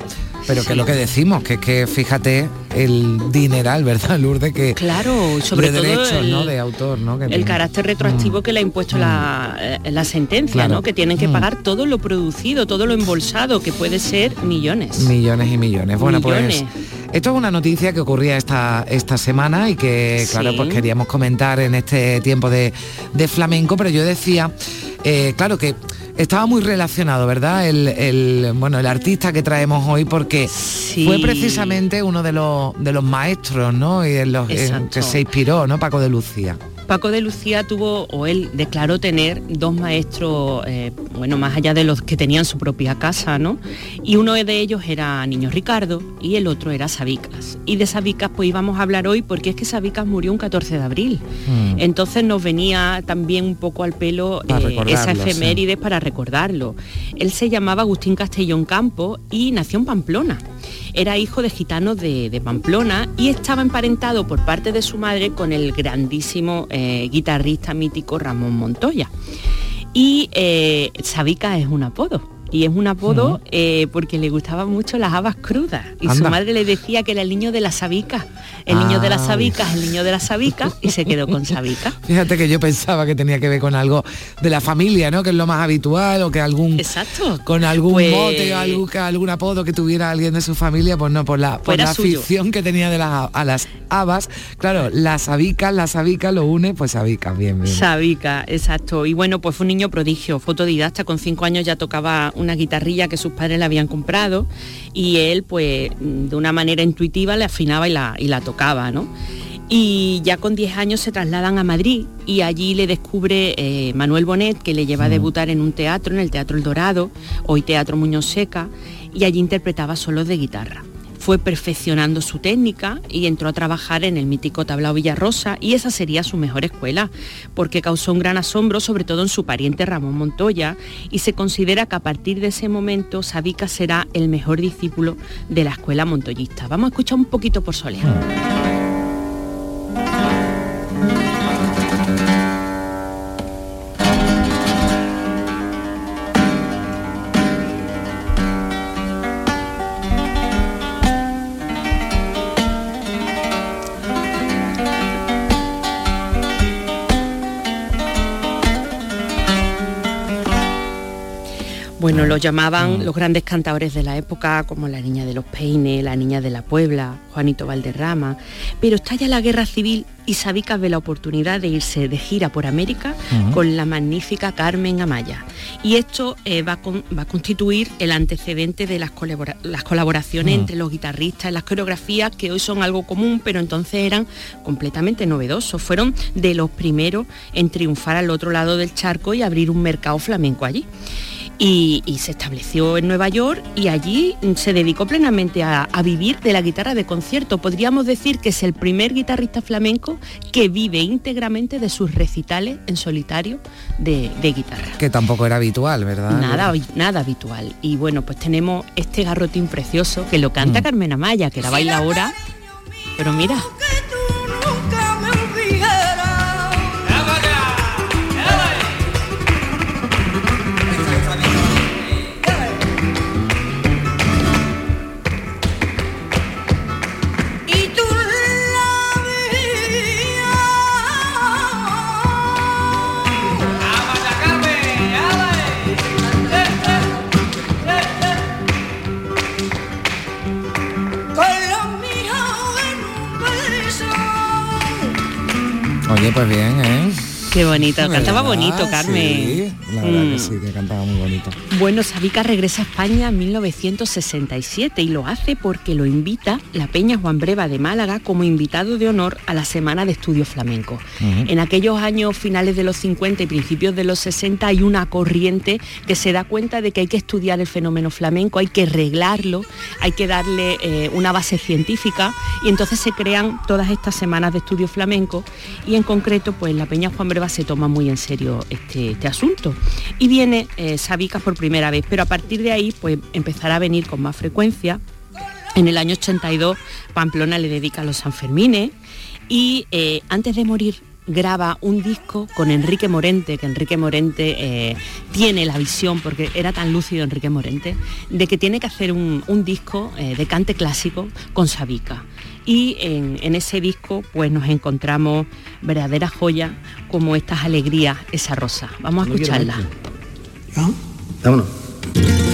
pero que es lo que decimos, que es que fíjate el dineral, [laughs] ¿verdad, Lourdes? Que Claro, sobre de todo derechos, el- ¿no? De autor, ¿no? Que el tiene. carácter retroactivo que le ha impuesto la, eh, la sentencia, Claro. ¿no? Que tienen que Mm. pagar todo lo producido, todo lo embolsado, que puede ser millones. Millones y millones. Bueno, Millones. pues esto es una noticia que ocurría esta, esta semana y que, claro, pues queríamos comentar en este tiempo de, de flamenco, pero yo decía, eh, claro que estaba muy relacionado, ¿verdad? El, el, bueno, el artista que traemos hoy porque fue precisamente uno de los, de los maestros, ¿no? Y en los en Exacto. que se inspiró, ¿no? Paco de Lucía. Paco de Lucía tuvo, o él declaró tener dos maestros, eh, bueno, más allá de los que tenían su propia casa, ¿no? Y uno de ellos era Niño Ricardo y el otro era Sabicas. Y de Sabicas pues íbamos a hablar hoy porque es que Sabicas murió un 14 de abril. Mm. Entonces nos venía también un poco al pelo eh, esa sí. efeméride para recordarlo. Él se llamaba Agustín Castellón Campo y nació en Pamplona. Era hijo de gitanos de, de Pamplona y estaba emparentado por parte de su madre con el grandísimo eh, guitarrista mítico Ramón Montoya. Y eh, Sabica es un apodo. Y es un apodo eh, porque le gustaban mucho las habas crudas y su madre le decía que era el niño de la sabica. El niño de las Ah. sabicas, el niño de las sabicas y se quedó con sabica. [laughs] Fíjate que yo pensaba que tenía que ver con algo de la familia, ¿no? Que es lo más habitual o que algún Exacto. con algún Pues- mote o algún, apodo que tuviera alguien de su familia, pues no, por la, por la afición que tenía de las, a las habas. Claro, las sabicas, las sabicas lo une, pues sabicas, bien, bien. Sabica, exacto. Y bueno, pues fue un niño prodigio, fotodidacta, con cinco años ya tocaba una guitarrilla que sus padres le habían comprado y él pues de una manera intuitiva le afinaba y la, y la tocaba, ¿no? Y ya con 10 años se trasladan a Madrid y allí le descubre eh, Manuel Bonet, que le lleva a debutar en un teatro, en el Teatro El Dorado, hoy Teatro Muñoz Seca, y allí interpretaba solos de guitarra. Fue perfeccionando su técnica y entró a trabajar en el mítico Tablao Villarrosa y esa sería su mejor escuela, porque causó un gran asombro sobre todo en su pariente Ramón Montoya y se considera que a partir de ese momento Sabica será el mejor discípulo de la escuela montoyista. Vamos a escuchar un poquito por solear. Bueno, lo llamaban los grandes cantadores de la época, como la Niña de los Peines, la Niña de la Puebla, Juanito Valderrama. Pero estalla la guerra civil y Sabica ve la oportunidad de irse de gira por América con la magnífica Carmen Amaya. Y esto eh, va, a con- va a constituir el antecedente de las, colabora- las colaboraciones entre los guitarristas las coreografías que hoy son algo común, pero entonces eran completamente novedosos. Fueron de los primeros en triunfar al otro lado del charco y abrir un mercado flamenco allí y, y se estableció en Nueva York y allí se dedicó plenamente a, a vivir de la guitarra de concierto. Podríamos decir que es el primer guitarrista flamenco que vive íntegramente de sus recitales en solitario de, de guitarra. Que tampoco era habitual, ¿verdad? Nada, nada habitual. Y bueno, pues tenemos este garrotín precioso que lo canta Mm. Carmen Amaya, que la baila ahora. Pero mira, Oye, pues bien, ¿eh? Qué bonito. Cantaba ¿Verdad? bonito, Carmen. Sí, la verdad Mm. que sí, que cantaba muy bonito. Bueno, Sabica regresa a España en 1967 y lo hace porque lo invita la Peña Juan Breva de Málaga como invitado de honor a la Semana de Estudios Flamencos. En aquellos años finales de los 50 y principios de los 60 hay una corriente que se da cuenta de que hay que estudiar el fenómeno flamenco, hay que reglarlo, hay que darle eh, una base científica y entonces se crean todas estas semanas de estudios flamencos y en concreto pues la Peña Juan Breva se toma muy en serio este, este asunto y viene eh, Sabicas por primera vez, pero a partir de ahí pues empezará a venir con más frecuencia. En el año 82 Pamplona le dedica a los Sanfermines y eh, antes de morir graba un disco con Enrique Morente, que Enrique Morente eh, tiene la visión, porque era tan lúcido Enrique Morente, de que tiene que hacer un, disco de cante clásico con Sabica. Y en, en ese disco pues nos encontramos verdaderas joyas como estas alegrías, esa rosa. Vamos a No escucharla. Vámonos.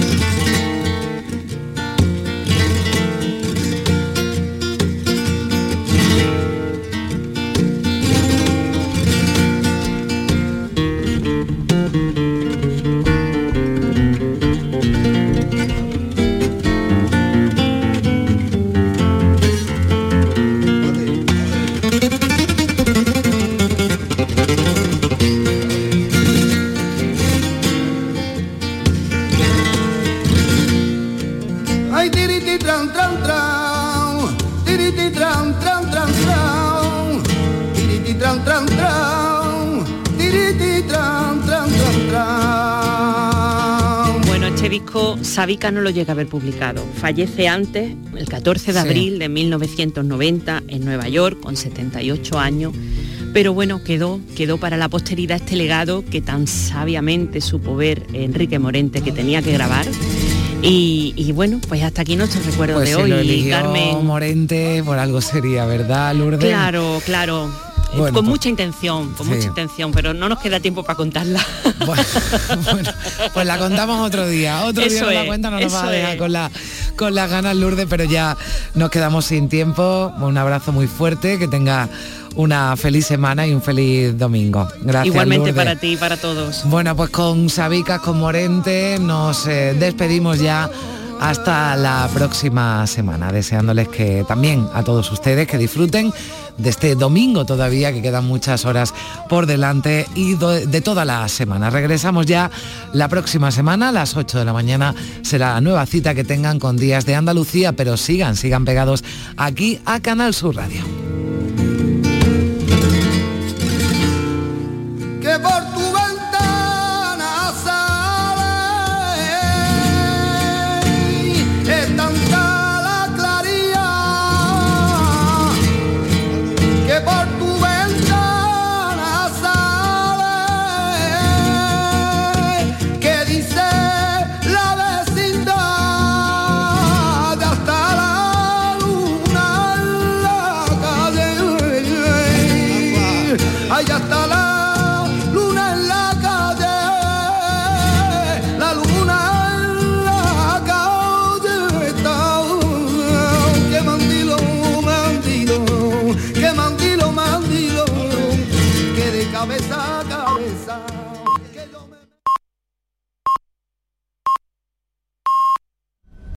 No lo llega a haber publicado. Fallece antes, el 14 de Sí. abril de 1990, en Nueva York, con 78 años, Pero bueno, quedó, quedó para la posteridad este legado que tan sabiamente supo ver Enrique Morente que tenía que grabar. Y, bueno, pues hasta aquí nuestro recuerdo Pues de hoy, lo eligió Carmen. Morente, por algo sería, ¿verdad, Lourdes? Claro, claro. Eh, Bueno, con pues- mucha intención, con Sí. mucha intención, pero no nos queda tiempo para contarla. [laughs] Pues la contamos otro día. Otro día nos la cuenta, no nos va a dejar con, la, con las ganas Lourdes, pero ya nos quedamos sin tiempo. Un abrazo muy fuerte, que tenga una feliz semana y un feliz domingo. Gracias. Igualmente Lourdes. para ti y para todos. Bueno, pues con Sabicas, con Morente, nos eh, despedimos ya hasta la próxima semana, deseándoles que también a todos ustedes que disfruten de este domingo todavía, que quedan muchas horas por delante y de toda la semana. Regresamos ya la próxima semana, a las 8 de la mañana será la nueva cita que tengan con Días de Andalucía, pero sigan, sigan pegados aquí a Canal Sur Radio.